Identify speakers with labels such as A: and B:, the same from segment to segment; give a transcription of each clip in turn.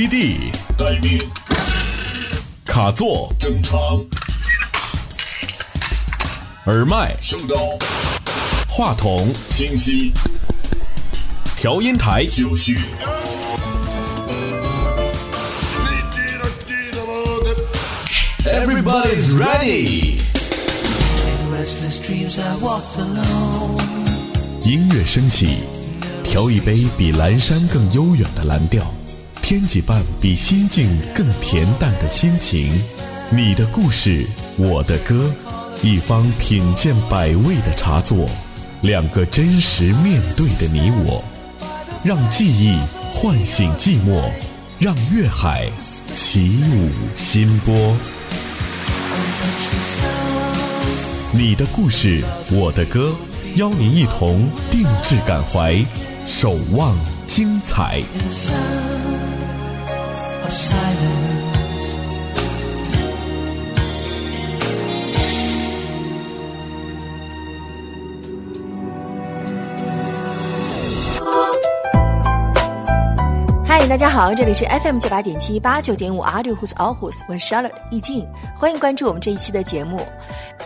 A: 基地，
B: 待命。
A: 卡座，
B: 正常。
A: 耳麦，
B: 收到。
A: 话筒，
B: 清晰。
A: 调音台，
B: 就绪。
A: Everybody's ready。音乐升起，调一杯比蓝山更悠远的蓝调。添几瓣比心境更恬淡的心情。你的故事，我的歌，一方品鉴百味的茶座，两个真实面对的你我，让记忆唤醒寂寞，让乐海起舞新波。你的故事，我的歌，邀您一同定制感怀，守望精彩。
C: silence.
D: 大家好，这里是 FM 九八点七八九点五 Audio Who's All Who's，我是 Charlotte 易静，欢迎关注我们这一期的节目。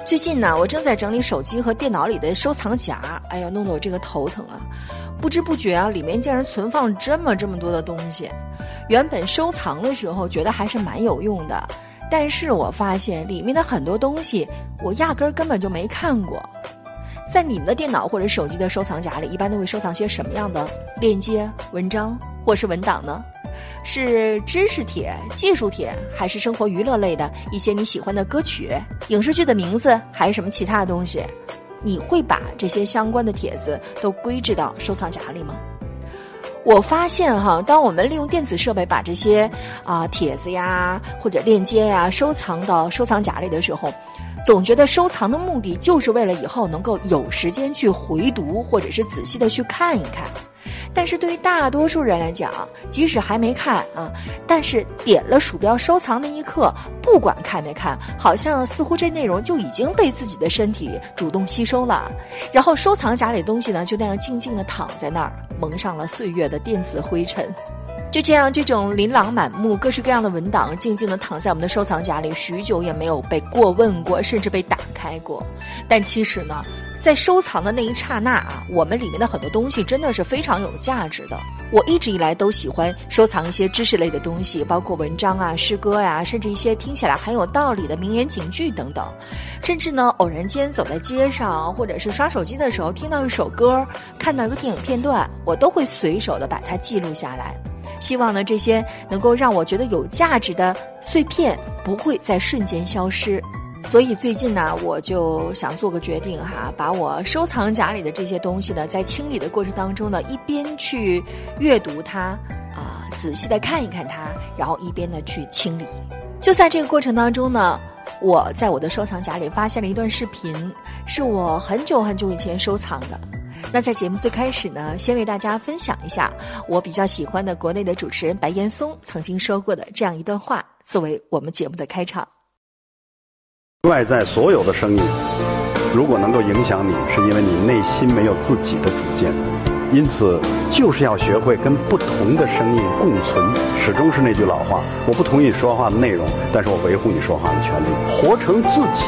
D: 最近呢，我正在整理手机和电脑里的收藏夹，哎呀，弄得我这个头疼啊！不知不觉啊，里面竟然存放这么这么多的东西。原本收藏的时候觉得还是蛮有用的，但是我发现里面的很多东西我压根儿根本就没看过。在你们的电脑或者手机的收藏夹里，一般都会收藏些什么样的链接、文章或是文档呢？是知识帖、技术帖，还是生活娱乐类的一些你喜欢的歌曲、影视剧的名字，还是什么其他的东西？你会把这些相关的帖子都归置到收藏夹里吗？我发现哈，当我们利用电子设备把这些啊、帖子呀或者链接呀收藏到收藏夹里的时候，总觉得收藏的目的就是为了以后能够有时间去回读，或者是仔细的去看一看。但是对于大多数人来讲，即使还没看啊，但是点了鼠标收藏那一刻，不管看没看，好像似乎这内容就已经被自己的身体主动吸收了。然后收藏夹里东西呢，就那样静静的躺在那儿，蒙上了岁月的电子灰尘。就这样，这种琳琅满目、各式各样的文档，静静地躺在我们的收藏夹里，许久也没有被过问过，甚至被打开过。但其实呢，在收藏的那一刹那啊，我们里面的很多东西真的是非常有价值的。我一直以来都喜欢收藏一些知识类的东西，包括文章啊、诗歌呀、甚至一些听起来很有道理的名言警句等等。甚至呢，偶然间走在街上，或者是刷手机的时候，听到一首歌，看到一个电影片段，我都会随手的把它记录下来。希望呢，这些能够让我觉得有价值的碎片不会在瞬间消失。所以最近呢，我就想做个决定哈，把我收藏夹里的这些东西呢，在清理的过程当中呢，一边去阅读它，啊、仔细的看一看它，然后一边呢去清理。就在这个过程当中呢，我在我的收藏夹里发现了一段视频，是我很久很久以前收藏的。那在节目最开始呢，先为大家分享一下我比较喜欢的国内的主持人白岩松曾经说过的这样一段话，作为我们节目的开场。
E: 外在所有的声音，如果能够影响你，是因为你内心没有自己的主见。因此，就是要学会跟不同的声音共存。始终是那句老话，我不同意你说话的内容，但是我维护你说话的权利。活成自己，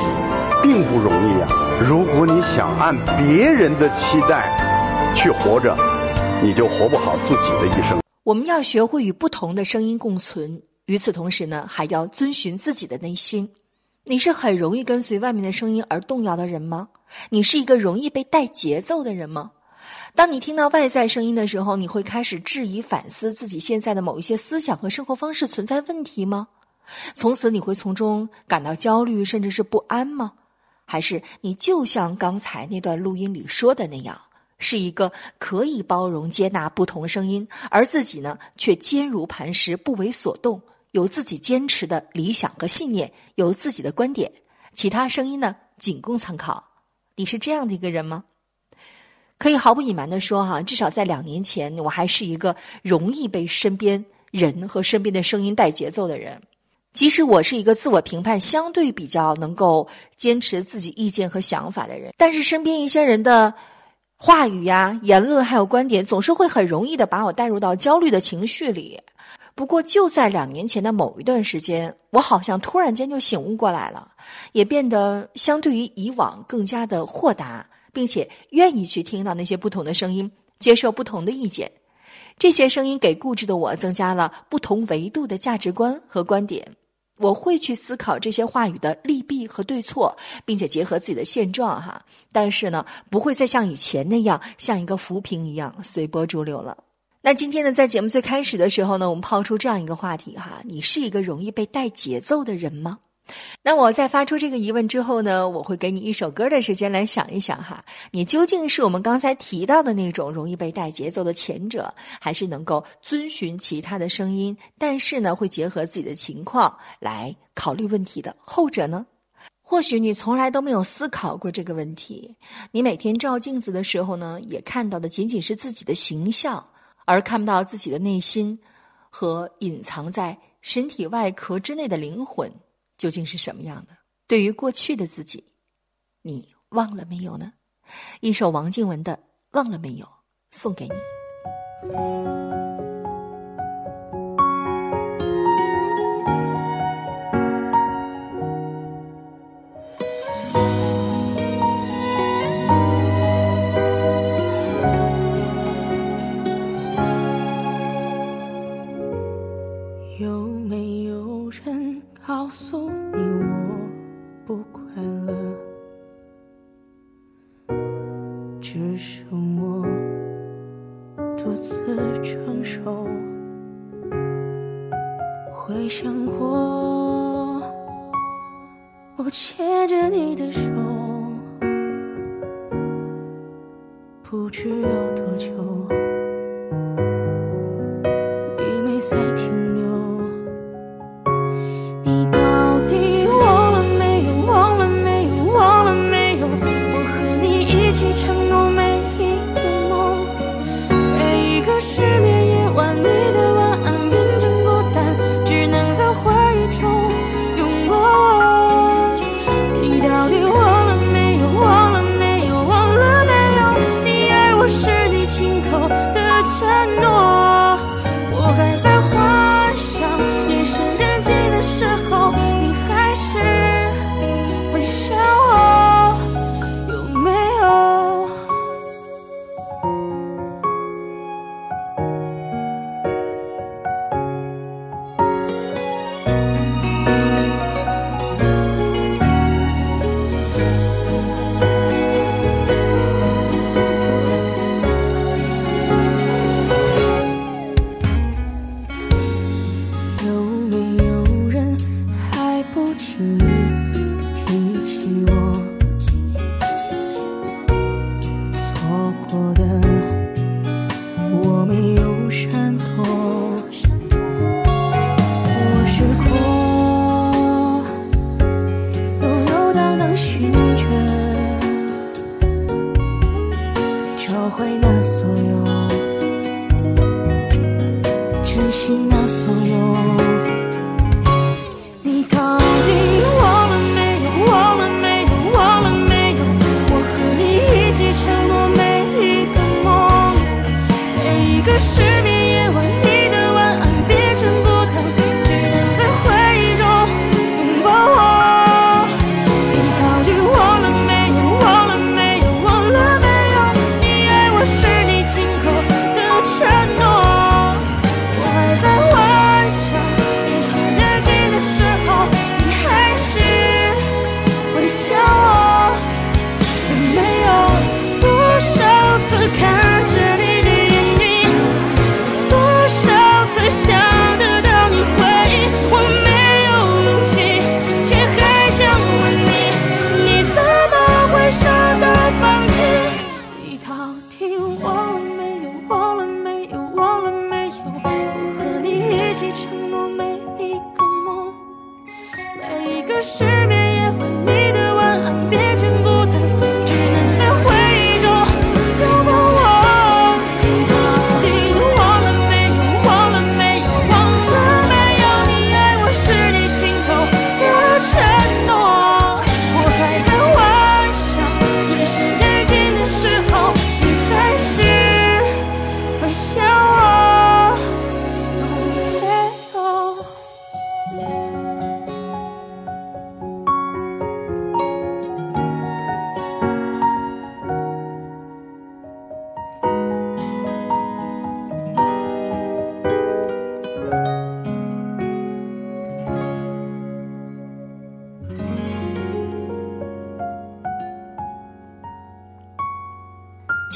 E: 并不容易啊！如果你想按别人的期待去活着，你就活不好自己的一生。
D: 我们要学会与不同的声音共存，与此同时呢，还要遵循自己的内心。你是很容易跟随外面的声音而动摇的人吗？你是一个容易被带节奏的人吗？当你听到外在声音的时候，你会开始质疑、反思自己现在的某一些思想和生活方式存在问题吗？从此你会从中感到焦虑，甚至是不安吗？还是你就像刚才那段录音里说的那样，是一个可以包容、接纳不同声音，而自己呢却坚如磐石、不为所动，有自己坚持的理想和信念，有自己的观点，其他声音呢仅供参考。你是这样的一个人吗？可以毫不隐瞒的说，哈，至少在两年前，我还是一个容易被身边人和身边的声音带节奏的人。即使我是一个自我评判相对比较能够坚持自己意见和想法的人，但是身边一些人的话语呀、言论还有观点，总是会很容易的把我带入到焦虑的情绪里。不过就在两年前的某一段时间，我好像突然间就醒悟过来了，也变得相对于以往更加的豁达，并且愿意去听到那些不同的声音，接受不同的意见。这些声音给固执的我增加了不同维度的价值观和观点。我会去思考这些话语的利弊和对错，并且结合自己的现状哈。但是呢，不会再像以前那样像一个浮萍一样随波逐流了。那今天呢，在节目最开始的时候呢，我们抛出这样一个话题哈：你是一个容易被带节奏的人吗？那我在发出这个疑问之后呢，我会给你一首歌的时间来想一想哈，你究竟是我们刚才提到的那种容易被带节奏的前者，还是能够遵循其他的声音，但是呢会结合自己的情况来考虑问题的后者呢？或许你从来都没有思考过这个问题，你每天照镜子的时候呢，也看到的仅仅是自己的形象，而看不到自己的内心和隐藏在身体外壳之内的灵魂。究竟是什么样的？对于过去的自己，你忘了没有呢？一首王静文的《忘了没有》送给你。
F: 告诉你我不快乐。只剩我独自承受回想过我牵着你的手不知有多久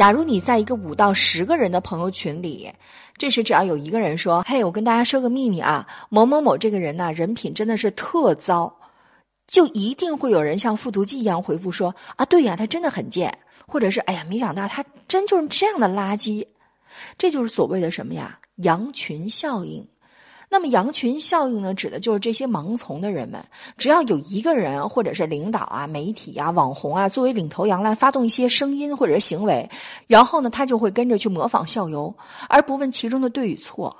D: 假如你在一个五到十个人的朋友群里，这时只要有一个人说：“嘿，我跟大家说个秘密啊，某某某这个人呐，人品真的是特糟。”就一定会有人像复读机一样回复说：“啊，对呀，他真的很贱。”或者是“哎呀，没想到他真就是这样的垃圾。”这就是所谓的什么呀？羊群效应。那么羊群效应呢，指的就是这些盲从的人们，只要有一个人或者是领导啊、媒体啊、网红啊，作为领头羊来发动一些声音或者行为，然后呢，他就会跟着去模仿效尤，而不问其中的对与错。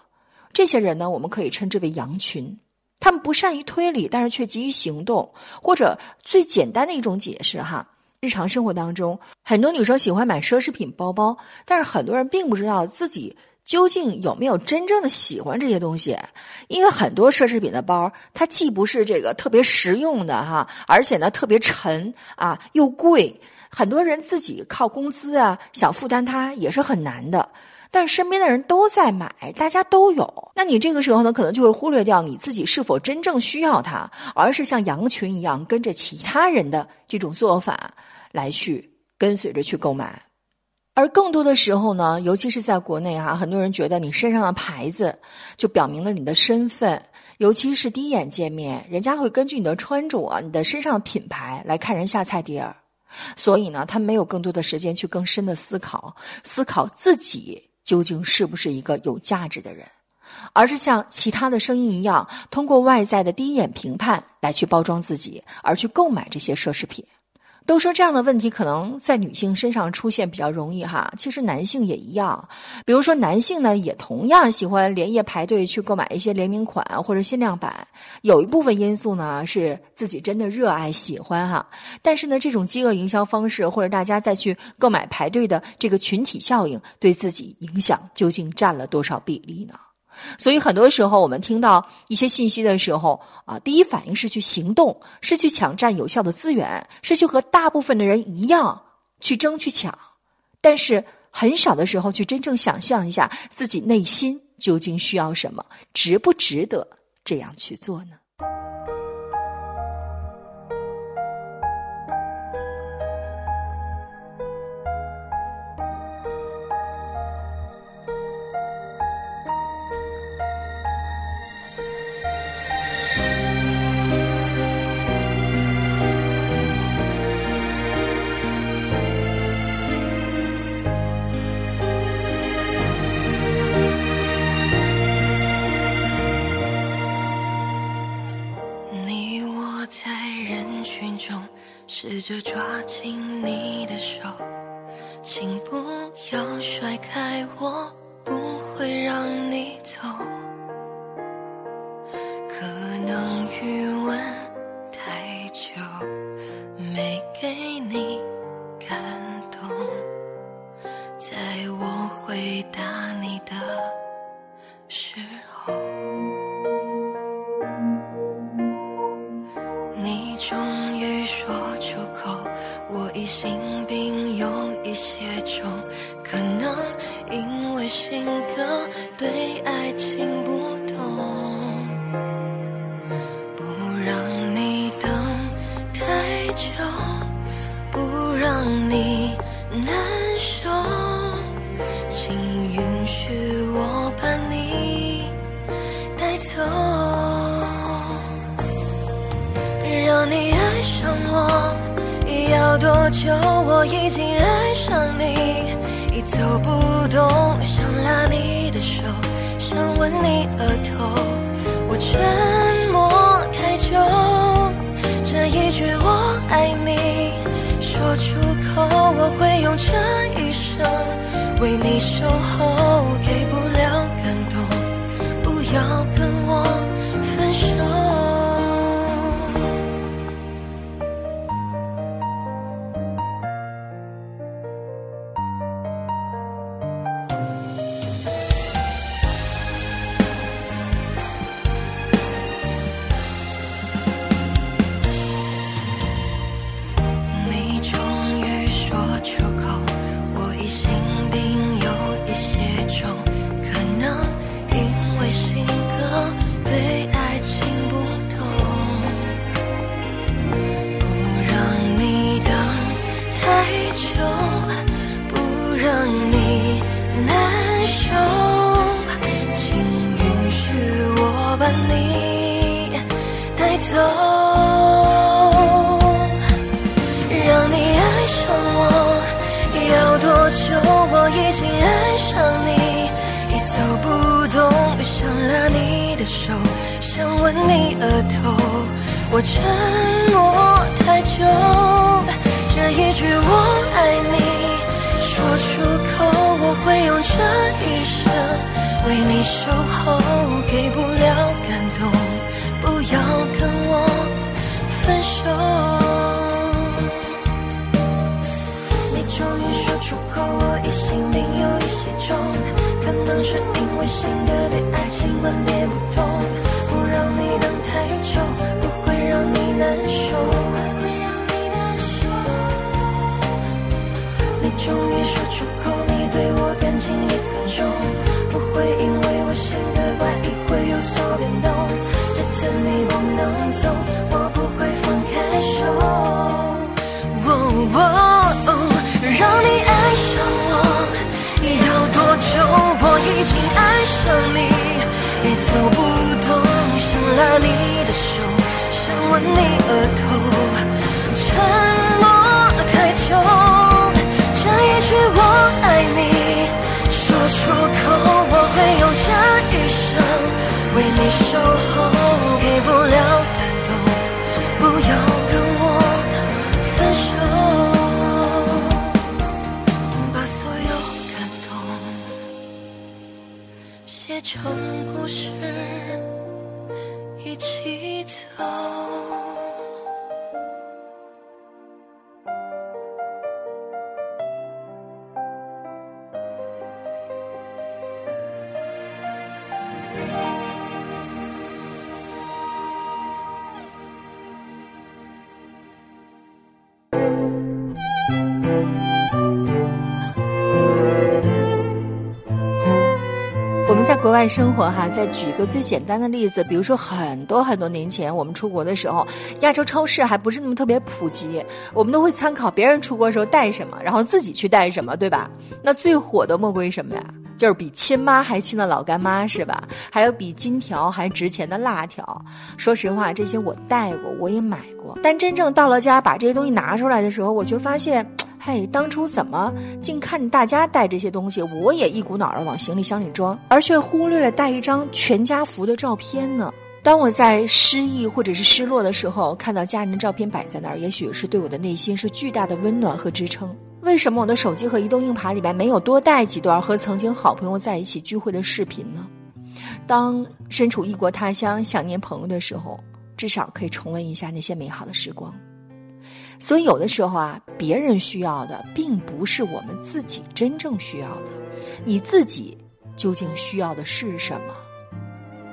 D: 这些人呢，我们可以称之为羊群。他们不善于推理，但是却急于行动。或者最简单的一种解释哈，日常生活当中，很多女生喜欢买奢侈品包包，但是很多人并不知道自己。究竟有没有真正的喜欢这些东西？因为很多奢侈品的包，它既不是这个特别实用的哈，而且呢特别沉啊，又贵。很多人自己靠工资啊，想负担它也是很难的。但身边的人都在买，大家都有，那你这个时候呢，可能就会忽略掉你自己是否真正需要它，而是像羊群一样跟着其他人的这种做法来去跟随着去购买。而更多的时候呢，尤其是在国内哈，很多人觉得你身上的牌子就表明了你的身份，尤其是第一眼见面，人家会根据你的穿着啊、你的身上的品牌来看人下菜碟儿，所以呢，他没有更多的时间去更深的思考，思考自己究竟是不是一个有价值的人，而是像其他的声音一样，通过外在的第一眼评判来去包装自己，而去购买这些奢侈品。都说这样的问题可能在女性身上出现比较容易哈，其实男性也一样。比如说男性呢，也同样喜欢连夜排队去购买一些联名款或者限量版。有一部分因素呢是自己真的热爱喜欢哈，但是呢，这种饥饿营销方式或者大家再去购买排队的这个群体效应，对自己影响究竟占了多少比例呢？所以很多时候，我们听到一些信息的时候啊，第一反应是去行动，是去抢占有效的资源，是去和大部分的人一样去争去抢，但是很少的时候去真正想象一下自己内心究竟需要什么，值不值得这样去做呢？
B: 着抓紧你的手，请不要甩开我，不会让你走。你的手，想吻你额头，沉默太久。这一句我爱你，说出口，我会用这一生为你守候，给不了感动，不要跟我分手，把所有感动写成故事，起
D: 外生活哈，再举一个最简单的例子，比如说很多很多年前我们出国的时候，亚洲超市还不是那么特别普及，我们都会参考别人出国时候带什么，然后自己去带什么，对吧？那最火的莫过于什么呀？就是比亲妈还亲的老干妈是吧？还有比金条还值钱的辣条。说实话，这些我带过，我也买过，但真正到了家把这些东西拿出来的时候，我就发现。嘿，当初怎么竟看着大家带这些东西，我也一股脑儿往行李箱里装，而却忽略了带一张全家福的照片呢？当我在失意或者是失落的时候，看到家人的照片摆在那儿，也许是对我的内心是巨大的温暖和支撑。为什么我的手机和移动硬盘里边没有多带几段和曾经好朋友在一起聚会的视频呢？当身处异国他乡想念朋友的时候，至少可以重温一下那些美好的时光。所以有的时候啊，别人需要的并不是我们自己真正需要的，你自己究竟需要的是什么？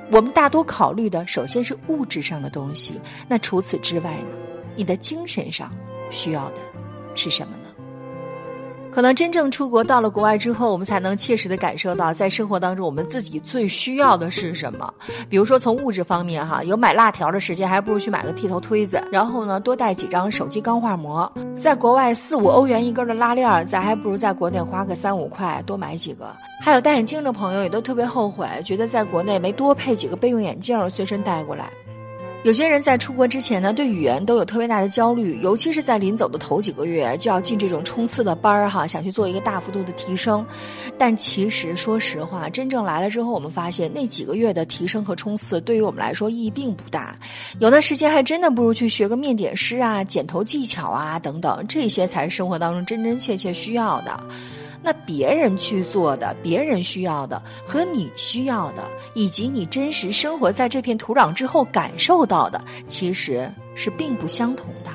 D: 我们大多考虑的首先是物质上的东西，那除此之外呢？你的精神上需要的是什么呢？可能真正出国到了国外之后，我们才能切实的感受到，在生活当中我们自己最需要的是什么。比如说从物质方面哈，有买辣条的时间，还不如去买个剃头推子。然后呢，多带几张手机钢化膜。在国外四五欧元一根的拉链，咱还不如在国内花个三五块多买几个。还有戴眼镜的朋友也都特别后悔，觉得在国内没多配几个备用眼镜随身带过来。有些人在出国之前呢，对语言都有特别大的焦虑，尤其是在临走的头几个月就要进这种冲刺的班儿哈，想去做一个大幅度的提升。但其实说实话，真正来了之后，我们发现那几个月的提升和冲刺对于我们来说意义并不大。有的时间还真的不如去学个面点师啊、剪头技巧啊等等，这些才是生活当中真真切切需要的。那别人去做的，别人需要的和你需要的，以及你真实生活在这片土壤之后感受到的，其实是并不相同的。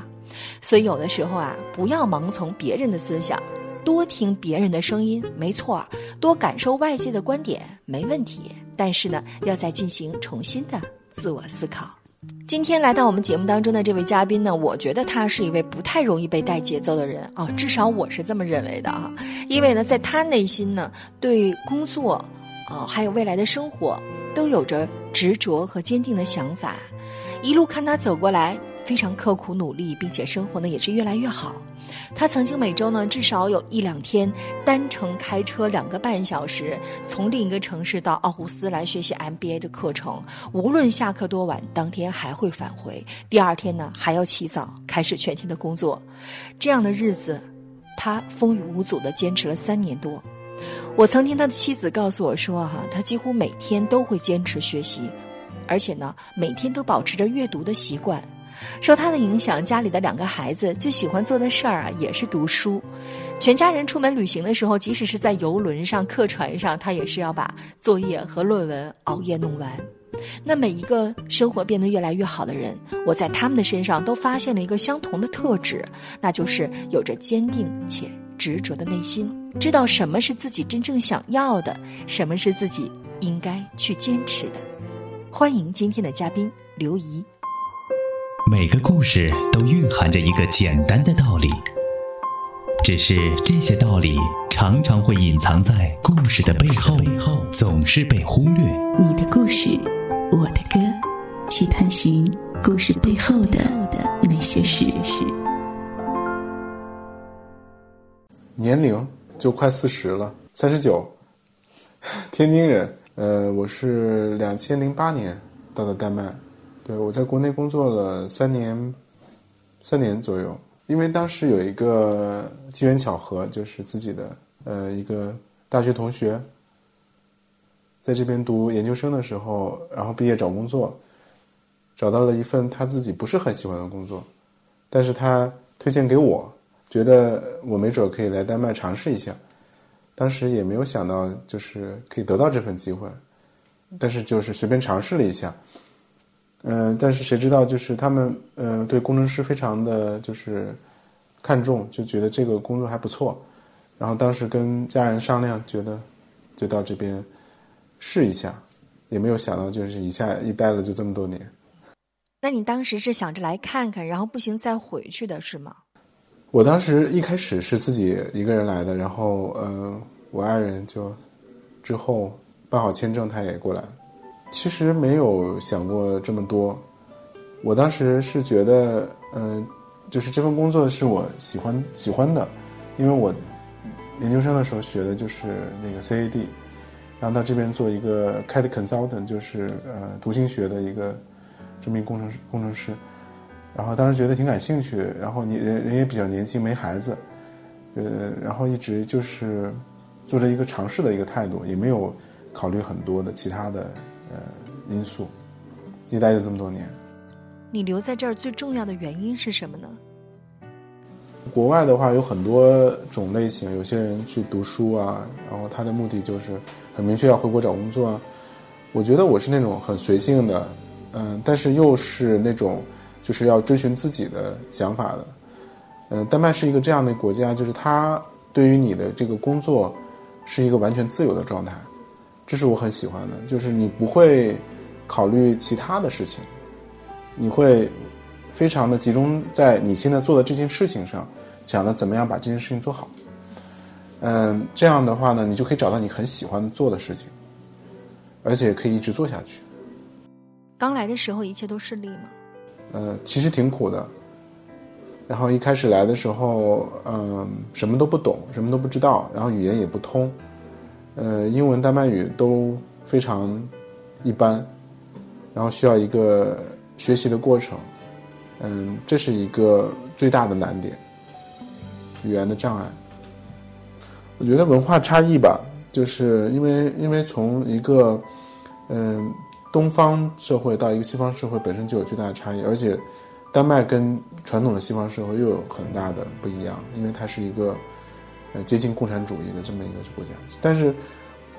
D: 所以有的时候啊，不要盲从别人的思想，多听别人的声音，没错，多感受外界的观点没问题。但是呢，要再进行重新的自我思考。今天来到我们节目当中的这位嘉宾呢，我觉得他是一位不太容易被带节奏的人啊，至少我是这么认为的啊。因为呢，在他内心呢，对工作，啊，还有未来的生活，都有着执着和坚定的想法。一路看他走过来，非常刻苦努力，并且生活呢也是越来越好。他曾经每周呢至少有一两天单程开车两个半小时，从另一个城市到奥胡斯来学习 MBA 的课程。无论下课多晚，当天还会返回。第二天呢还要起早开始全天的工作。这样的日子，他风雨无阻地坚持了三年多。我曾听他的妻子告诉我说：“哈，他几乎每天都会坚持学习，而且呢每天都保持着阅读的习惯。”受他的影响，家里的两个孩子最喜欢做的事儿啊，也是读书。全家人出门旅行的时候，即使是在游轮上、客船上，他也是要把作业和论文熬夜弄完。那每一个生活变得越来越好的人，我在他们的身上都发现了一个相同的特质，那就是有着坚定且执着的内心，知道什么是自己真正想要的，什么是自己应该去坚持的。欢迎今天的嘉宾刘怡。
G: 每个故事都蕴含着一个简单的道理，只是这些道理常常会隐藏在故事的背后，总是被忽略。
H: 你的故事，我的歌，去探寻故事背后的那些事。
I: 年龄就快四十了，三十九，天津人。呃，我是两千零八年到的丹麦。对，我在国内工作了三年，三年左右。因为当时有一个机缘巧合，就是自己的呃一个大学同学，在这边读研究生的时候，然后毕业找工作，找到了一份他自己不是很喜欢的工作，但是他推荐给我，觉得我没准可以来丹麦尝试一下。当时也没有想到就是可以得到这份机会，但是就是随便尝试了一下。嗯，但是谁知道，就是他们，呃，对工程师非常的就是看重，就觉得这个工作还不错。然后当时跟家人商量，觉得就到这边试一下，也没有想到就是一下一待了就这么多年。
D: 那你当时是想着来看看，然后不行再回去的是吗？
I: 我当时一开始是自己一个人来的，然后呃，我爱人就之后办好签证，他也过来。其实没有想过这么多，我当时是觉得，嗯，就是这份工作是我喜欢喜欢的，因为我研究生的时候学的就是那个 CAD，然后到这边做一个 CAD consultant，就是呃图形学的一个这么一工程师工程师，然后当时觉得挺感兴趣，然后你人人也比较年轻，没孩子，呃，然后一直就是做着一个尝试的一个态度，也没有考虑很多的其他的。呃，因素，你待了这么多年。
D: 你留在这儿最重要的原因是什么呢？
I: 国外的话有很多种类型，有些人去读书啊，然后他的目的就是很明确要回国找工作。啊。我觉得我是那种很随性的，嗯，但是又是那种就是要追寻自己的想法的。嗯，丹麦是一个这样的国家，就是它对于你的这个工作是一个完全自由的状态。这是我很喜欢的，就是你不会考虑其他的事情，你会非常的集中在你现在做的这件事情上，想着怎么样把这件事情做好。嗯，这样的话呢，你就可以找到你很喜欢做的事情，而且可以一直做下去。
D: 刚来的时候一切都顺利吗？
I: 呃，其实挺苦的。然后一开始来的时候，嗯，什么都不懂，什么都不知道，然后语言也不通。呃，英文、丹麦语都非常一般，然后需要一个学习的过程，嗯，这是一个最大的难点，语言的障碍。我觉得文化差异吧，就是因为因为从一个嗯东方社会到一个西方社会本身就有巨大的差异，而且丹麦跟传统的西方社会又有很大的不一样，因为它是一个。呃，接近共产主义的这么一个国家，但是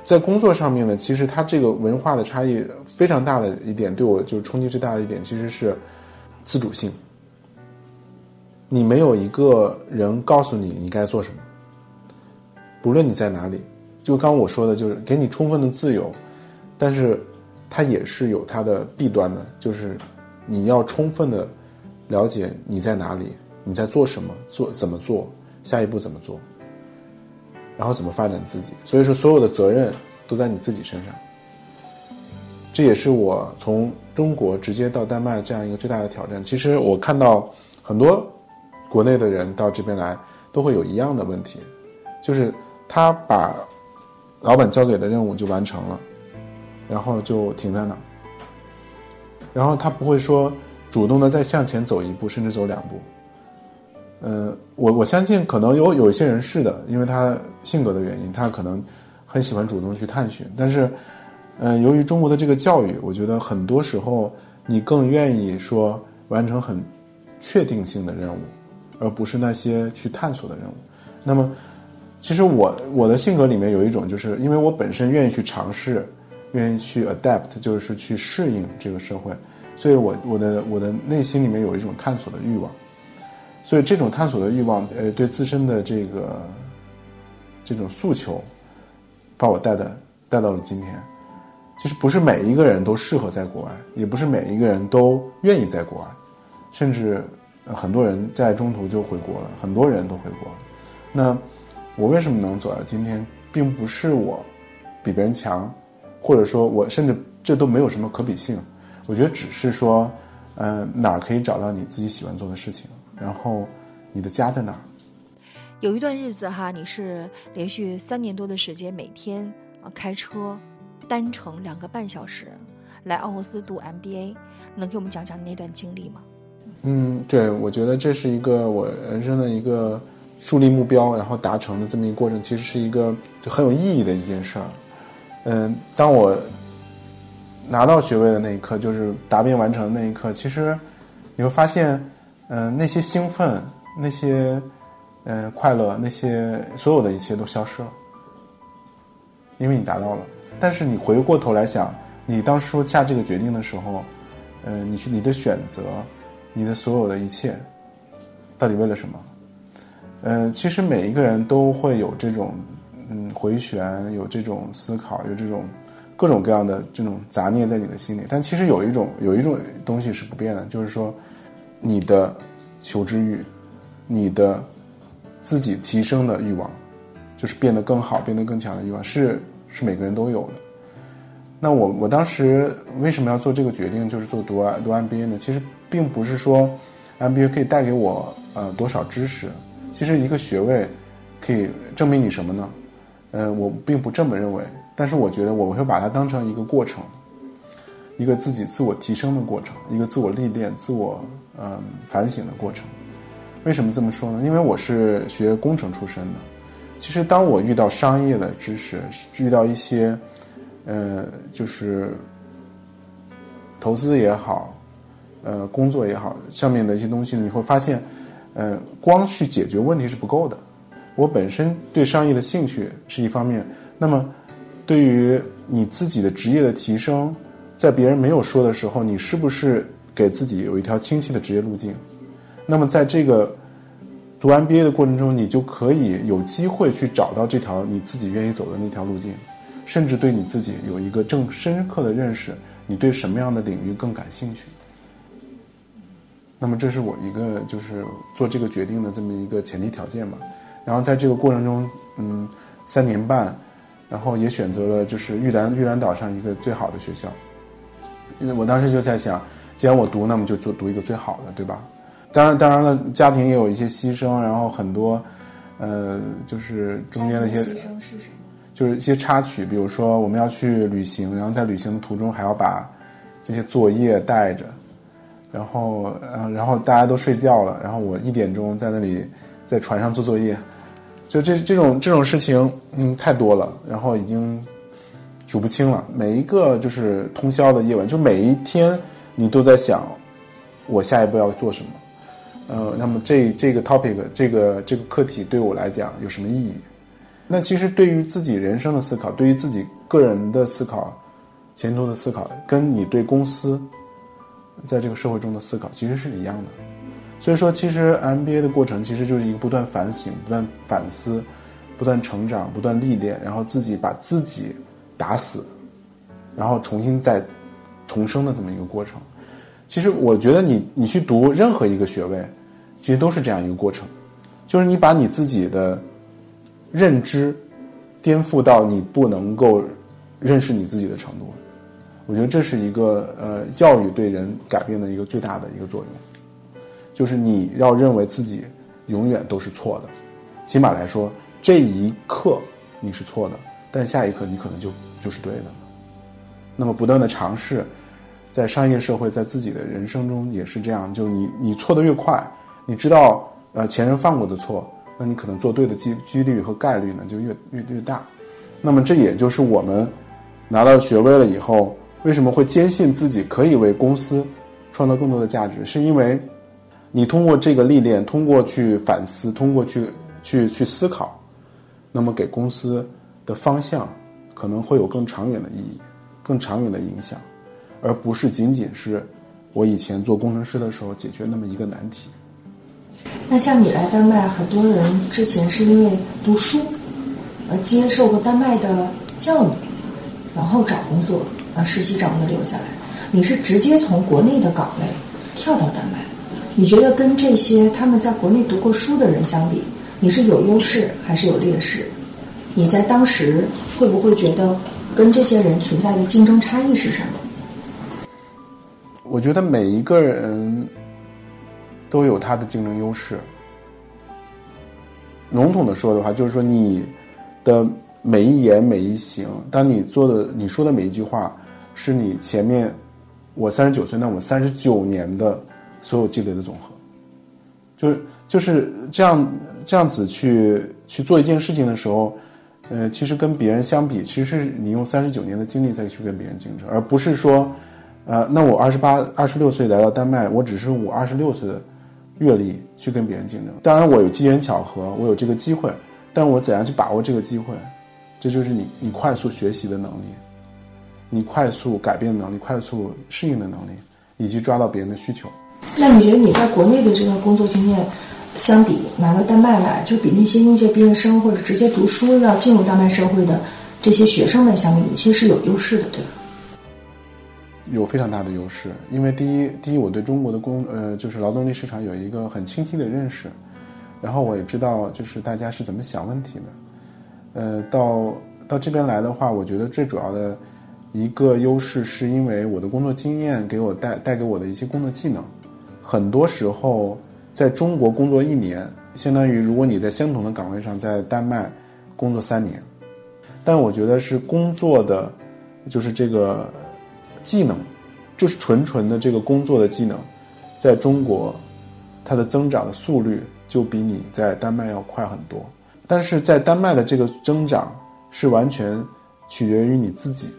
I: 在工作上面呢，其实它这个文化的差异非常大的一点，对我就是冲击最大的一点，其实是自主性。你没有一个人告诉你你该做什么，不论你在哪里，就刚我说的，就是给你充分的自由，但是它也是有它的弊端的，就是你要充分的了解你在哪里，你在做什么，做怎么做，下一步怎么做。然后怎么发展自己？所以说，所有的责任都在你自己身上。这也是我从中国直接到丹麦这样一个最大的挑战。其实我看到很多国内的人到这边来都会有一样的问题，就是他把老板交给的任务就完成了，然后就停在那儿，然后他不会说主动的再向前走一步，甚至走两步。嗯，我我相信可能有有一些人是的，因为他性格的原因，他可能很喜欢主动去探寻。但是，嗯，由于中国的这个教育，我觉得很多时候你更愿意说完成很确定性的任务，而不是那些去探索的任务。那么，其实我我的性格里面有一种，就是因为我本身愿意去尝试，愿意去 adapt，就是去适应这个社会，所以我我的我的内心里面有一种探索的欲望。所以这种探索的欲望，呃，对自身的这个这种诉求，把我带的带到了今天。其实不是每一个人都适合在国外，也不是每一个人都愿意在国外，甚至很多人在中途就回国了，很多人都回国。那我为什么能走到今天，并不是我比别人强，或者说我甚至这都没有什么可比性。我觉得只是说，嗯，哪儿可以找到你自己喜欢做的事情。然后，你的家在哪儿？
D: 有一段日子哈，你是连续三年多的时间，每天啊开车单程两个半小时来奥霍斯读 MBA，能给我们讲讲你那段经历吗？
I: 嗯，对，我觉得这是一个我人生的一个树立目标，然后达成的这么一个过程，其实是一个就很有意义的一件事儿。嗯，当我拿到学位的那一刻，就是答辩完成的那一刻，其实你会发现。嗯，那些兴奋，那些，嗯，快乐，那些所有的一切都消失了，因为你达到了。但是你回过头来想，你当初下这个决定的时候，嗯，你去你的选择，你的所有的一切，到底为了什么？嗯，其实每一个人都会有这种，嗯，回旋，有这种思考，有这种各种各样的这种杂念在你的心里。但其实有一种有一种东西是不变的，就是说。你的求知欲，你的自己提升的欲望，就是变得更好、变得更强的欲望，是是每个人都有的。那我我当时为什么要做这个决定，就是做读读 MBA 呢？其实并不是说 MBA 可以带给我呃多少知识，其实一个学位可以证明你什么呢？呃，我并不这么认为，但是我觉得我会把它当成一个过程。一个自己自我提升的过程，一个自我历练、自我嗯反省的过程。为什么这么说呢？因为我是学工程出身的。其实，当我遇到商业的知识，遇到一些呃，就是投资也好，呃，工作也好，上面的一些东西呢，你会发现，呃，光去解决问题是不够的。我本身对商业的兴趣是一方面，那么对于你自己的职业的提升。在别人没有说的时候，你是不是给自己有一条清晰的职业路径？那么，在这个读 MBA 的过程中，你就可以有机会去找到这条你自己愿意走的那条路径，甚至对你自己有一个更深刻的认识。你对什么样的领域更感兴趣？那么，这是我一个就是做这个决定的这么一个前提条件吧。然后，在这个过程中，嗯，三年半，然后也选择了就是玉兰玉兰岛上一个最好的学校。我当时就在想，既然我读，那么就做读一个最好的，对吧？当然，当然了，家庭也有一些牺牲，然后很多，呃，就是中间的一些牺
D: 牲是什么？
I: 就是一些插曲，比如说我们要去旅行，然后在旅行的途中还要把这些作业带着，然后，呃，然后大家都睡觉了，然后我一点钟在那里在船上做作业，就这这种这种事情，嗯，太多了，然后已经。数不清了，每一个就是通宵的夜晚，就每一天你都在想，我下一步要做什么。呃，那么这这个 topic 这个这个课题对我来讲有什么意义？那其实对于自己人生的思考，对于自己个人的思考，前途的思考，跟你对公司在这个社会中的思考其实是一样的。所以说，其实 MBA 的过程其实就是一个不断反省、不断反思、不断成长、不断历练，然后自己把自己。打死，然后重新再重生的这么一个过程。其实我觉得你你去读任何一个学位，其实都是这样一个过程，就是你把你自己的认知颠覆到你不能够认识你自己的程度，我觉得这是一个呃教育对人改变的一个最大的一个作用，就是你要认为自己永远都是错的，起码来说这一刻你是错的，但下一刻你可能就就是对的。那么不断的尝试，在商业社会，在自己的人生中也是这样，就你你错的越快，你知道呃前人犯过的错，那你可能做对的几几率和概率呢就越越越大。那么这也就是我们拿到学位了以后，为什么会坚信自己可以为公司创造更多的价值，是因为你通过这个历练，通过去反思，通过去去去思考，那么给公司的方向可能会有更长远的意义。更长远的影响，而不是仅仅是我以前做工程师的时候解决那么一个难题。
D: 那像你来丹麦，很多人之前是因为读书，呃，接受过丹麦的教育，然后找工作，呃，实习找工作留下来。你是直接从国内的岗位跳到丹麦，你觉得跟这些他们在国内读过书的人相比，你是有优势还是有劣势？你在当时会不会觉得？跟这些人存在的竞争差异是什么？
I: 我觉得每一个人都有他的竞争优势。笼统的说的话，就是说你的每一言每一行，当你做的、你说的每一句话，是你前面我三十九岁，那我三十九年的所有积累的总和，就是就是这样这样子去去做一件事情的时候。呃，其实跟别人相比，其实是你用三十九年的经历再去跟别人竞争，而不是说，呃，那我二十八、二十六岁来到丹麦，我只是我二十六岁的阅历去跟别人竞争。当然，我有机缘巧合，我有这个机会，但我怎样去把握这个机会，这就是你你快速学习的能力，你快速改变能力，快速适应的能力，以及抓到别人的需求。
D: 那你觉得你在国内的这个工作经验？相比拿到丹麦来，就比那些应届毕业生或者直接读书要进入丹麦社会的这些学生们相比，你其实是有优势的，对吧？
I: 有非常大的优势，因为第一，第一，我对中国的工呃，就是劳动力市场有一个很清晰的认识，然后我也知道就是大家是怎么想问题的。呃，到到这边来的话，我觉得最主要的一个优势是因为我的工作经验给我带带给我的一些工作技能，很多时候。在中国工作一年，相当于如果你在相同的岗位上在丹麦工作三年，但我觉得是工作的，就是这个技能，就是纯纯的这个工作的技能，在中国，它的增长的速率就比你在丹麦要快很多。但是在丹麦的这个增长是完全取决于你自己，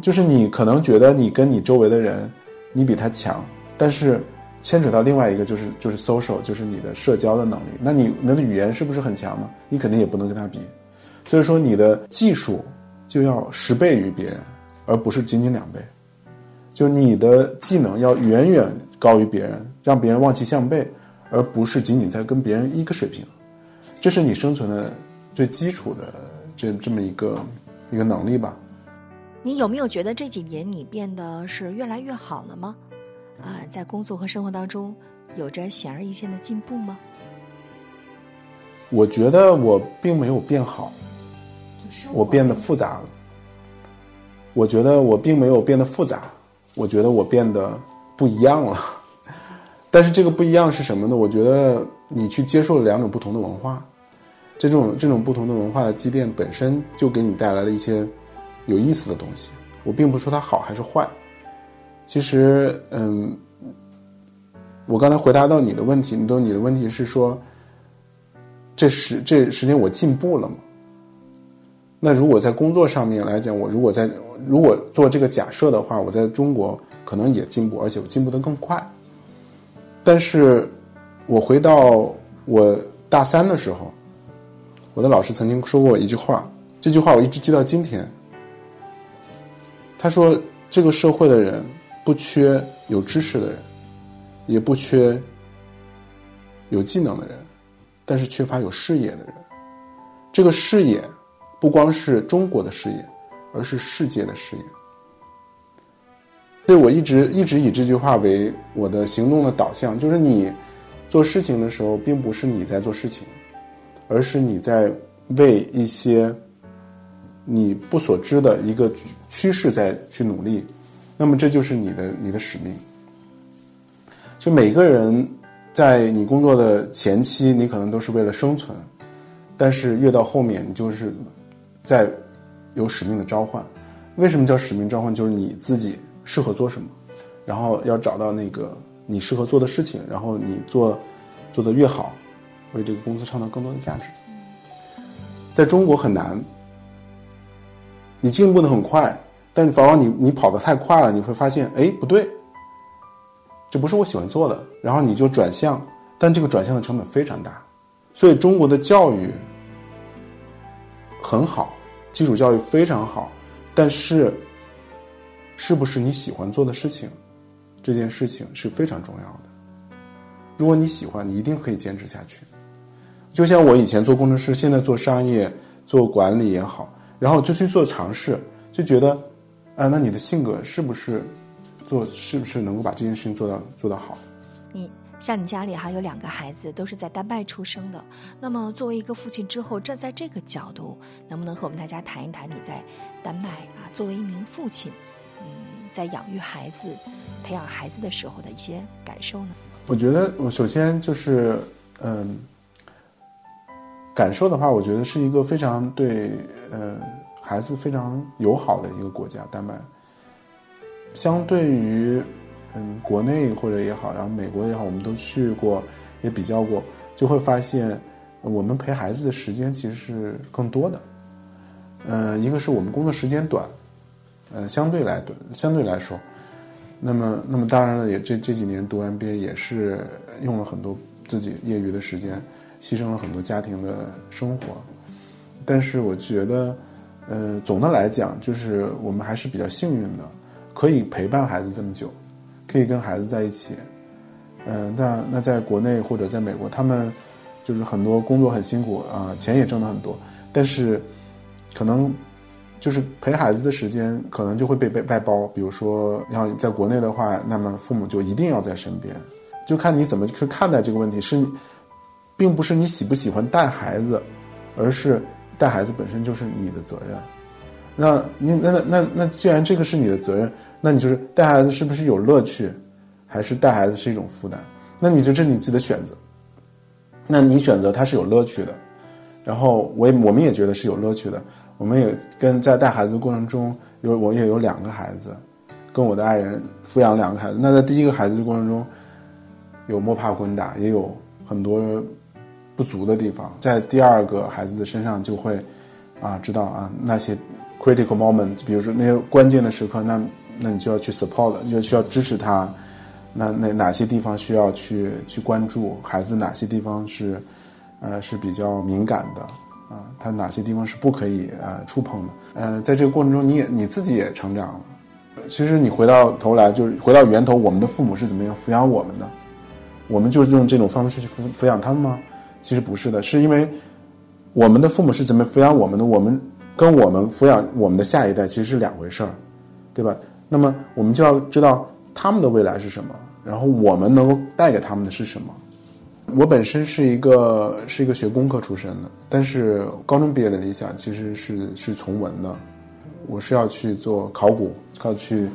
I: 就是你可能觉得你跟你周围的人，你比他强，但是。牵扯到另外一个就是就是 social，就是你的社交的能力。那你你的语言是不是很强呢？你肯定也不能跟他比。所以说你的技术就要十倍于别人，而不是仅仅两倍。就你的技能要远远高于别人，让别人望其项背，而不是仅仅在跟别人一个水平。这是你生存的最基础的这这么一个一个能力吧。
D: 你有没有觉得这几年你变得是越来越好了吗？啊，在工作和生活当中，有着显而易见的进步吗？
I: 我觉得我并没有变好，我变得复杂了。我觉得我并没有变得复杂，我觉得我变得不一样了。但是这个不一样是什么呢？我觉得你去接受了两种不同的文化，这种这种不同的文化的积淀本身就给你带来了一些有意思的东西。我并不说它好还是坏。其实，嗯，我刚才回答到你的问题，你都你的问题是说，这十这十年我进步了吗？那如果在工作上面来讲，我如果在如果做这个假设的话，我在中国可能也进步，而且我进步的更快。但是，我回到我大三的时候，我的老师曾经说过一句话，这句话我一直记到今天。他说：“这个社会的人。”不缺有知识的人，也不缺有技能的人，但是缺乏有视野的人。这个视野不光是中国的视野，而是世界的视野。所以我一直一直以这句话为我的行动的导向，就是你做事情的时候，并不是你在做事情，而是你在为一些你不所知的一个趋势在去努力，那么这就是你的你的使命。就每个人在你工作的前期，你可能都是为了生存，但是越到后面，你就是在有使命的召唤。为什么叫使命召唤？就是你自己适合做什么，然后要找到那个你适合做的事情，然后你做做的越好，为这个公司创造更多的价值。在中国很难，你进步的很快，但往往你你跑得太快了，你会发现，哎，不对，这不是我喜欢做的，然后你就转向，但这个转向的成本非常大，所以中国的教育很好，基础教育非常好，但是是不是你喜欢做的事情，这件事情是非常重要的。如果你喜欢，你一定可以坚持下去。就像我以前做工程师，现在做商业、做管理也好，然后就去做尝试，就觉得，啊，那你的性格是不是做是不是能够把这件事情做到做到好？
D: 你像你家里还有两个孩子，都是在丹麦出生的。那么作为一个父亲之后，站在这个角度，能不能和我们大家谈一谈你在丹麦啊，作为一名父亲，嗯，在养育孩子、培养孩子的时候的一些感受呢？
I: 我觉得我首先就是，嗯。感受的话，我觉得是一个非常对呃孩子非常友好的一个国家，丹麦。相对于嗯国内或者也好，然后美国也好，我们都去过，也比较过，就会发现我们陪孩子的时间其实是更多的。呃，一个是我们工作时间短，呃，相对来短，相对来说，那么那么当然了，也这这几年读 MBA 也是用了很多自己业余的时间。牺牲了很多家庭的生活，但是我觉得，呃，总的来讲，就是我们还是比较幸运的，可以陪伴孩子这么久，可以跟孩子在一起。嗯、那那在国内或者在美国，他们就是很多工作很辛苦啊、钱也挣得很多，但是可能就是陪孩子的时间可能就会被被外包。比如说，像在国内的话，那么父母就一定要在身边，就看你怎么去看待这个问题是。并不是你喜不喜欢带孩子，而是带孩子本身就是你的责任。那你那那那那，既然这个是你的责任，那你就是带孩子是不是有乐趣，还是带孩子是一种负担？那你就这是你自己的选择。那你选择它是有乐趣的，然后我也我们也觉得是有乐趣的。我们也跟在带孩子的过程中，有我也有两个孩子，跟我的爱人抚养两个孩子。那在第一个孩子的过程中，有摸爬滚打，也有很多。不足的地方，在第二个孩子的身上就会，啊，知道啊那些 critical moment，比如说那些关键的时刻，那那你就要去 support，就需要支持他。那那哪些地方需要去去关注孩子？哪些地方是，呃，是比较敏感的啊？他哪些地方是不可以呃触碰的？呃，在这个过程中，你也你自己也成长了。其实你回到头来，就是回到源头，我们的父母是怎么样抚养我们的？我们就是用这种方式去抚抚养他们吗？其实不是的，是因为我们的父母是怎么抚养我们的，我们跟我们抚养我们的下一代其实是两回事儿，对吧？那么我们就要知道他们的未来是什么，然后我们能够带给他们的是什么。我本身是一个是一个学工科出身的，但是高中毕业的理想其实是是从文的，我是要去做考古，要去。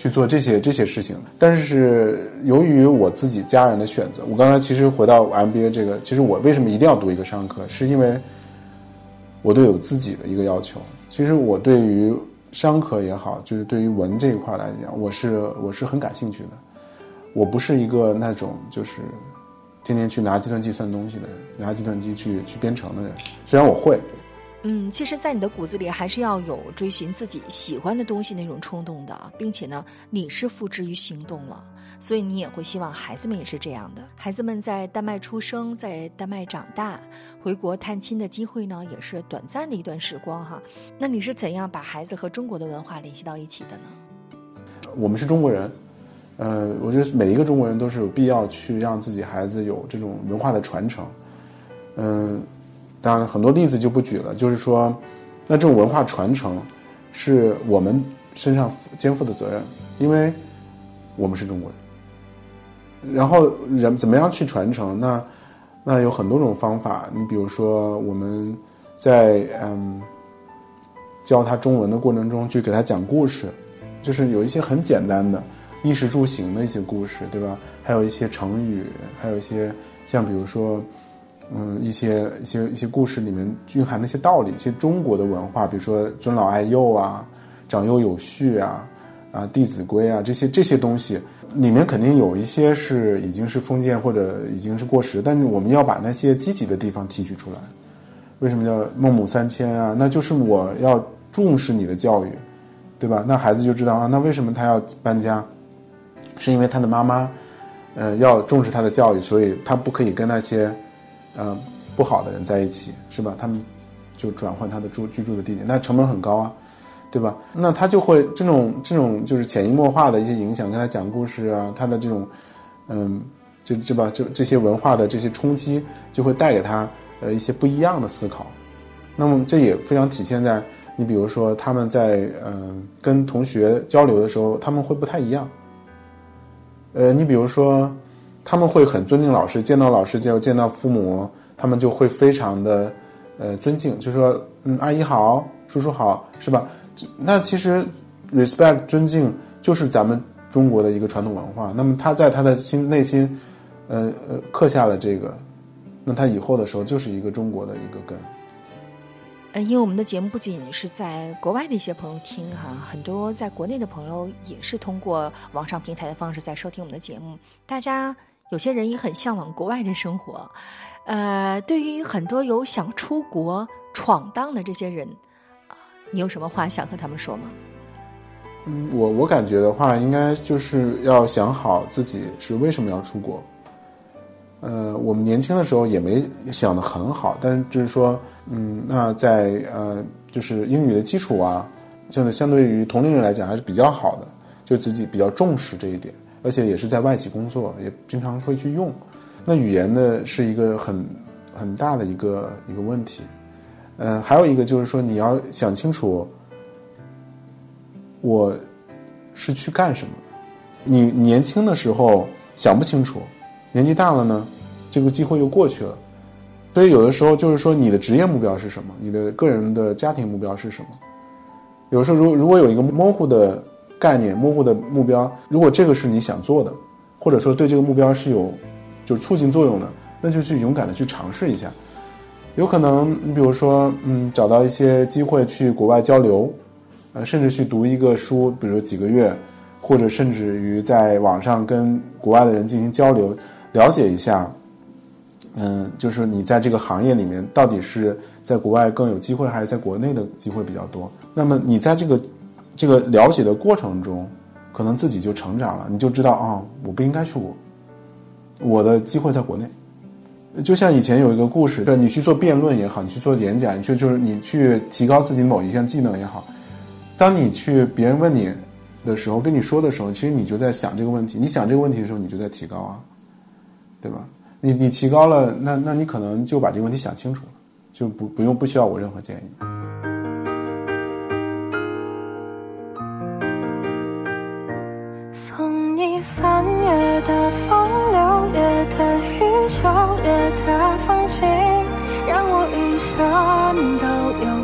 I: 去做这些这些事情，但是由于我自己家人的选择，我刚才其实回到 MBA 这个，其实我为什么一定要读一个商科，是因为我对我自己的一个要求。其实我对于商科也好，就是对于文这一块来讲，我是我是很感兴趣的。我不是一个那种就是天天去拿计算机算东西的人，拿计算机去去编程的人。虽然我会。
D: 嗯，其实，在你的骨子里还是要有追寻自己喜欢的东西那种冲动的，并且呢，你是付之于行动了，所以你也会希望孩子们也是这样的。孩子们在丹麦出生，在丹麦长大，回国探亲的机会呢，也是短暂的一段时光哈。那你是怎样把孩子和中国的文化联系到一起的呢？
I: 我们是中国人，呃，我觉得每一个中国人都是有必要去让自己孩子有这种文化的传承，嗯。当然，很多例子就不举了。就是说，那这种文化传承，是我们身上肩负的责任，因为我们是中国人。然后人怎么样去传承？那那有很多种方法。你比如说，我们在嗯教他中文的过程中去给他讲故事，就是有一些很简单的衣食住行的一些故事，对吧？还有一些成语，还有一些像比如说，嗯，一些一些一些故事里面蕴含的一些道理，一些中国的文化，比如说尊老爱幼啊，长幼有序啊，啊，《弟子规》啊，这些这些东西里面肯定有一些是已经是封建或者已经是过时，但是我们要把那些积极的地方提取出来。为什么叫孟母三迁啊？那就是我要重视你的教育，对吧？那孩子就知道啊，那为什么他要搬家？是因为他的妈妈，呃，要重视他的教育，所以他不可以跟那些，呃，不好的人在一起，是吧？他们就转换他的住居住的地点，那成本很高啊，对吧？那他就会这种这种就是潜移默化的一些影响，跟他讲故事啊，他的这种，嗯，这这吧，这这些文化的这些冲击，就会带给他。呃，一些不一样的思考，那么这也非常体现在你比如说他们在嗯跟同学交流的时候，他们会不太一样。呃，你比如说他们会很尊敬老师，见到老师就见到父母，他们就会非常的呃尊敬，就说嗯阿姨好，叔叔好，是吧？那其实 respect 尊敬就是咱们中国的一个传统文化。那么他在他的心内心，呃呃刻下了这个。那他以后的时候就是一个中国的一个根。
D: 呃，因为我们的节目不仅是在国外的一些朋友听哈，很多在国内的朋友也是通过网上平台的方式在收听我们的节目。大家有些人也很向往国外的生活。呃，对于很多有想出国闯荡的这些人，啊，你有什么话想和他们说吗？
I: 嗯，我我感觉的话，应该就是要想好自己是为什么要出国。呃，我们年轻的时候也没想的很好，但是就是说，嗯，那在呃，就是英语的基础啊，相对相对于同龄人来讲还是比较好的，就自己比较重视这一点，而且也是在外企工作，也经常会去用。那语言呢，是一个很很大的一个一个问题。嗯，还有一个就是说，你要想清楚，我是去干什么。你年轻的时候想不清楚。年纪大了呢，这个机会又过去了，所以有的时候就是说，你的职业目标是什么？你的个人的家庭目标是什么？有时候，如如果有一个模糊的概念、模糊的目标，如果这个是你想做的，或者说对这个目标是有就是促进作用的，那就去勇敢的去尝试一下。有可能，你比如说，嗯，找到一些机会去国外交流，呃，甚至去读一个书，比如几个月，或者甚至于在网上跟国外的人进行交流。了解一下，嗯，就是你在这个行业里面到底是在国外更有机会，还是在国内的机会比较多？那么你在这个这个了解的过程中，可能自己就成长了，你就知道啊，我不应该出国，我的机会在国内。就像以前有一个故事，你去做辩论也好，你去做演讲，你去就是你去提高自己某一项技能也好，当你去别人问你的时候，跟你说的时候，其实你就在想这个问题。你想这个问题的时候，你就在提高啊。对吧？你你提高了，那那你可能就把这个问题想清楚了，就不不用不需要我任何建议。
B: 送你三月的风，六月的雨，九月的风景，让我一生都有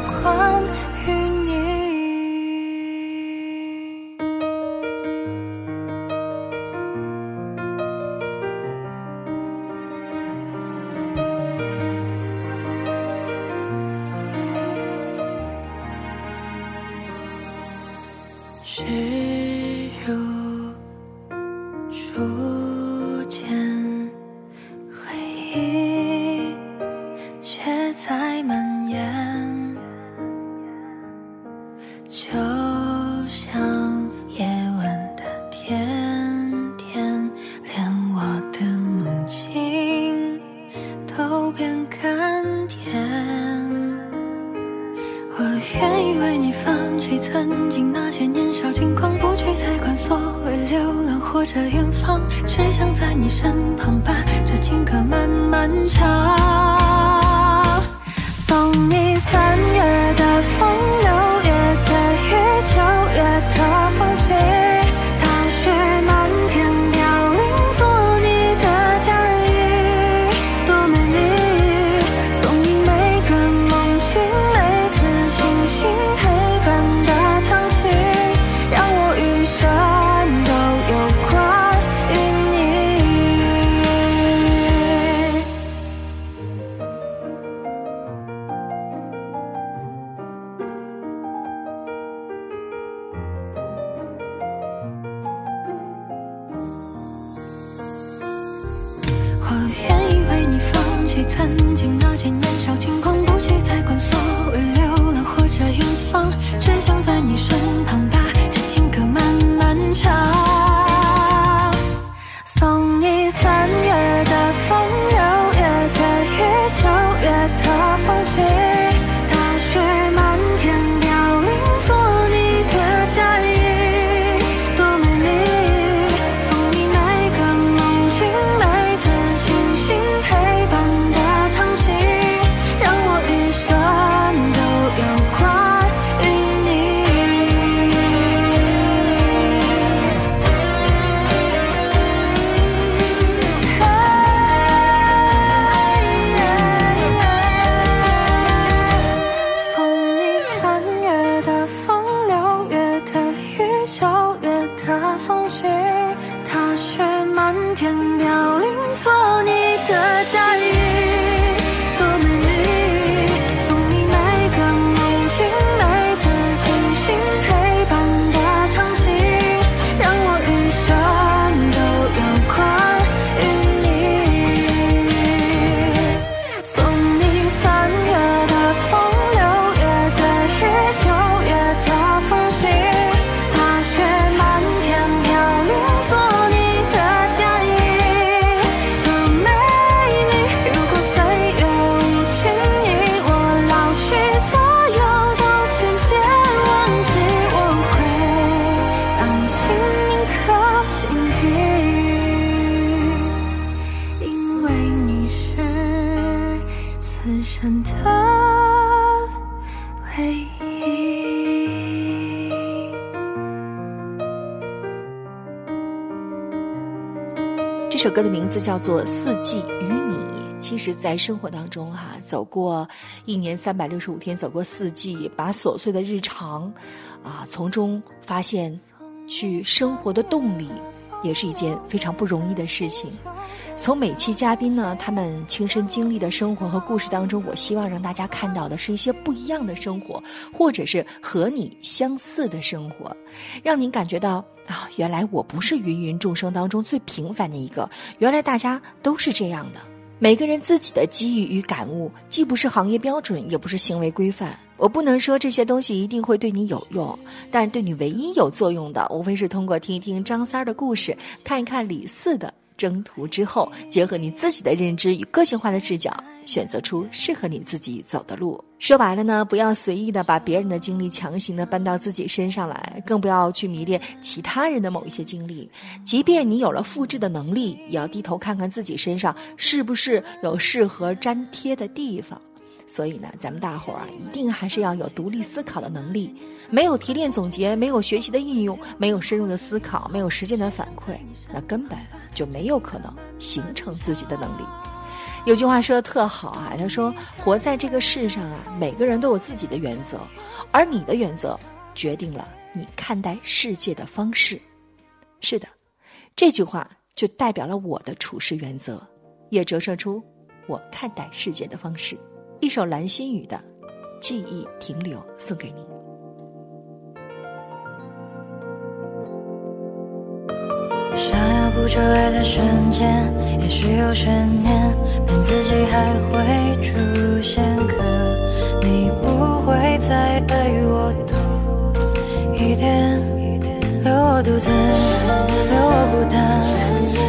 D: 字叫做《四季与你》。其实，在生活当中哈、走过一年三百六十五天，走过四季，把琐碎的日常，啊，从中发现去生活的动力，也是一件非常不容易的事情。从每期嘉宾呢，他们亲身经历的生活和故事当中，我希望让大家看到的是一些不一样的生活，或者是和你相似的生活，让您感觉到啊，原来我不是芸芸众生当中最平凡的一个，原来大家都是这样的。每个人自己的机遇与感悟，既不是行业标准，也不是行为规范。我不能说这些东西一定会对你有用，但对你唯一有作用的，无非是通过听一听张三儿的故事，看一看李四的征途之后，结合你自己的认知与个性化的视角，选择出适合你自己走的路。说白了呢，不要随意的把别人的经历强行的搬到自己身上来，更不要去迷恋其他人的某一些经历。即便你有了复制的能力，也要低头看看自己身上是不是有适合粘贴的地方。所以呢，咱们大伙儿啊，一定还是要有独立思考的能力。没有提炼总结，没有学习的应用，没有深入的思考，没有实践的反馈，那根本就没有可能形成自己的能力。有句话说的特好啊，他说：“活在这个世上啊，每个人都有自己的原则，而你的原则决定了你看待世界的方式。”是的，这句话就代表了我的处事原则，也折射出我看待世界的方式。一首蓝心雨的《记忆停留》送给你。
B: 想要捕捉爱的瞬间，也许有悬念，骗自己还会出现，可你不会再爱我多一点，留我独自，留我孤单，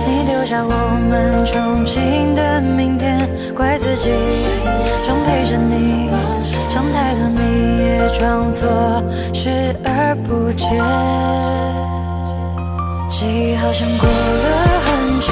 B: 你丢下我们憧憬的明天，怪自己想陪着你，想太多你也装作视而不见。记忆好像过了很久，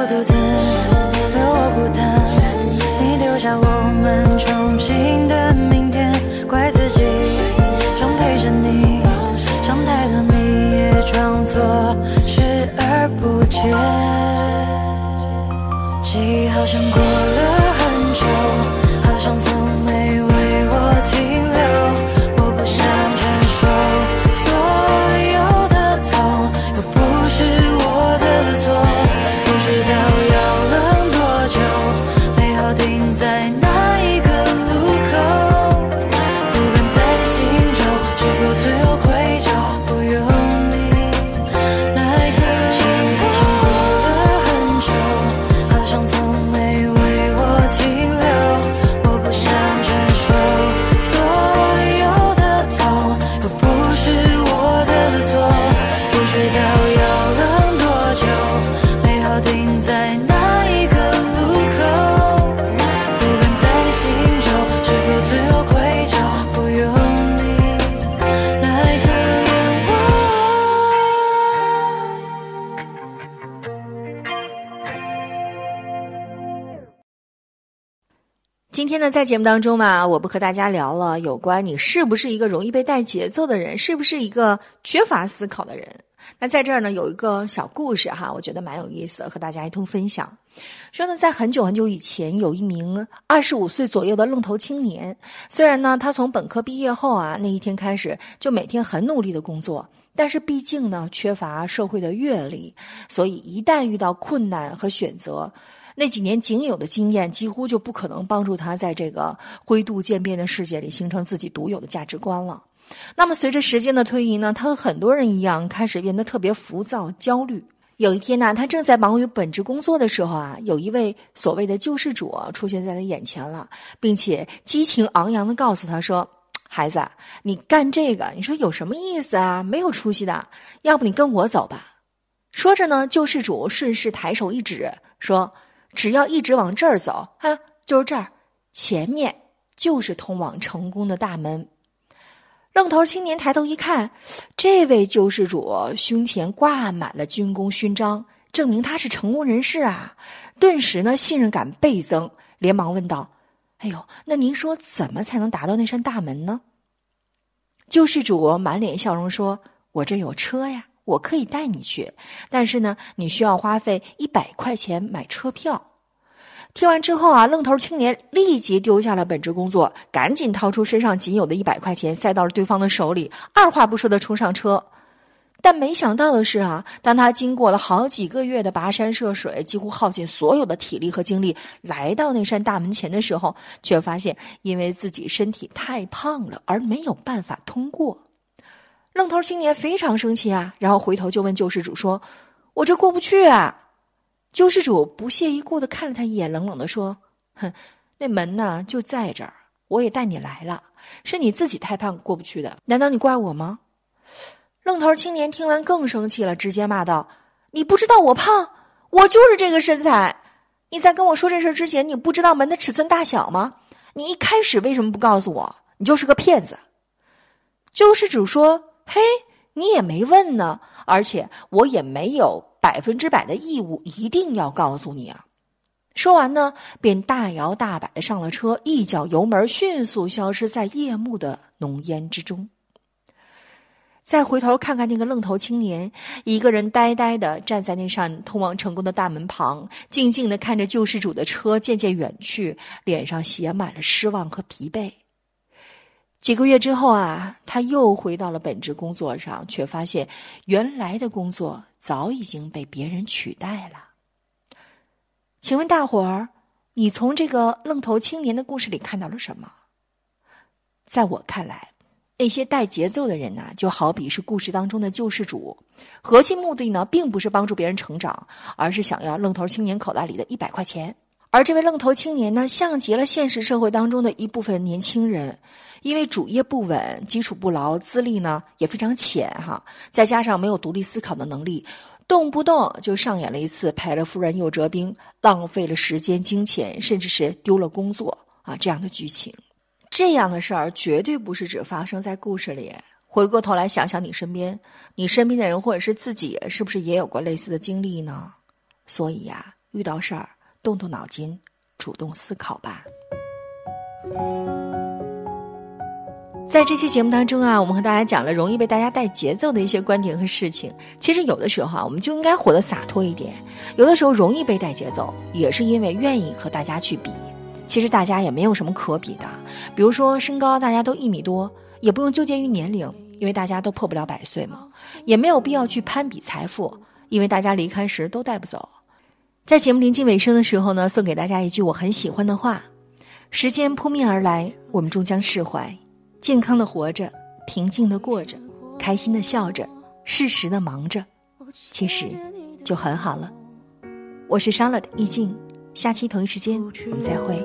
B: 我独自，留我孤单。你丢下我们憧憬的明天，怪自己想陪着你，想太多你也装作视而不见。记忆好像过了
D: 天呢，在节目当中嘛，我不和大家聊了有关你是不是一个容易被带节奏的人，是不是一个缺乏思考的人。那在这儿呢，有一个小故事哈，我觉得蛮有意思的，和大家一同分享。说呢，在很久很久以前，有一名二十五岁左右的愣头青年。虽然呢，他从本科毕业后啊，那一天开始就每天很努力的工作，但是毕竟呢，缺乏社会的阅历，所以一旦遇到困难和选择，那几年仅有的经验几乎就不可能帮助他在这个灰度渐变的世界里形成自己独有的价值观了。那么随着时间的推移呢，他和很多人一样，开始变得特别浮躁、焦虑。有一天呢，他正在忙于本职工作的时候啊，有一位所谓的救世主出现在他眼前了，并且激情昂扬的告诉他说：“孩子，你干这个，你说有什么意思啊？没有出息的，要不你跟我走吧。”说着呢，救世主顺势抬手一指，说：“只要一直往这儿走，哈，就是这儿，前面就是通往成功的大门。”愣头青年抬头一看，这位救世主胸前挂满了军功勋章，证明他是成功人士啊！顿时呢，信任感倍增，连忙问道：“哎呦，那您说怎么才能达到那扇大门呢？”救世主满脸笑容说：“我这有车呀，我可以带你去，但是呢，你需要花费一百块钱买车票。”听完之后啊，愣头青年立即丢下了本职工作，赶紧掏出身上仅有的一百块钱塞到了对方的手里，二话不说的冲上车。但没想到的是啊，当他经过了好几个月的跋山涉水，几乎耗尽所有的体力和精力，来到那扇大门前的时候，却发现因为自己身体太胖了，而没有办法通过。愣头青年非常生气啊，然后回头就问救世主说：“我这过不去啊！”救世主不屑一顾的看了他一眼，冷冷的说：“哼，那门呢就在这儿，我也带你来了，是你自己太胖过不去的，难道你怪我吗？”愣头青年听完更生气了，直接骂道：“你不知道我胖，我就是这个身材。你在跟我说这事之前，你不知道门的尺寸大小吗？你一开始为什么不告诉我？你就是个骗子。”救世主说：“嘿，你也没问呢，而且我也没有。”百分之百的义务一定要告诉你啊！说完呢，便大摇大摆的上了车，一脚油门，迅速消失在夜幕的浓烟之中。再回头看看那个愣头青年，一个人呆呆的站在那扇通往成功的大门旁，静静的看着救世主的车渐渐远去，脸上写满了失望和疲惫。几个月之后啊，他又回到了本职工作上，却发现原来的工作早已经被别人取代了。请问大伙儿，你从这个愣头青年的故事里看到了什么？在我看来，那些带节奏的人呐、就好比是故事当中的救世主，核心目的呢，并不是帮助别人成长，而是想要愣头青年口袋里的一百块钱。而这位愣头青年呢，像极了现实社会当中的一部分年轻人。因为主业不稳、基础不牢、资历呢也非常浅哈，再加上没有独立思考的能力，动不动就上演了一次赔了夫人又折兵、浪费了时间、金钱，甚至是丢了工作啊这样的剧情。这样的事儿绝对不是只发生在故事里，
F: 回过头来想想你身边，你身边的人或者是自己，是不是也有过类似的经历呢？所以呀，遇到事儿动动脑筋，主动思考吧。在这期节目当中啊，我们和大家讲了容易被大家带节奏的一些观点和事情。其实有的时候啊，我们就应该活得洒脱一点。有的时候容易被带节奏，也是因为愿意和大家去比。其实大家也没有什么可比的。比如说身高，大家都一米多，也不用纠结于年龄，因为大家都破不了百岁嘛。也没有必要去攀比财富，因为大家离开时都带不走。在节目临近尾声的时候呢，送给大家一句我很喜欢的话：时间扑面而来，我们终将释怀。健康的活着，平静的过着，开心的笑着，适时的忙着，其实就很好了。我是 Charlotte 易静，下期同一时间我们再会。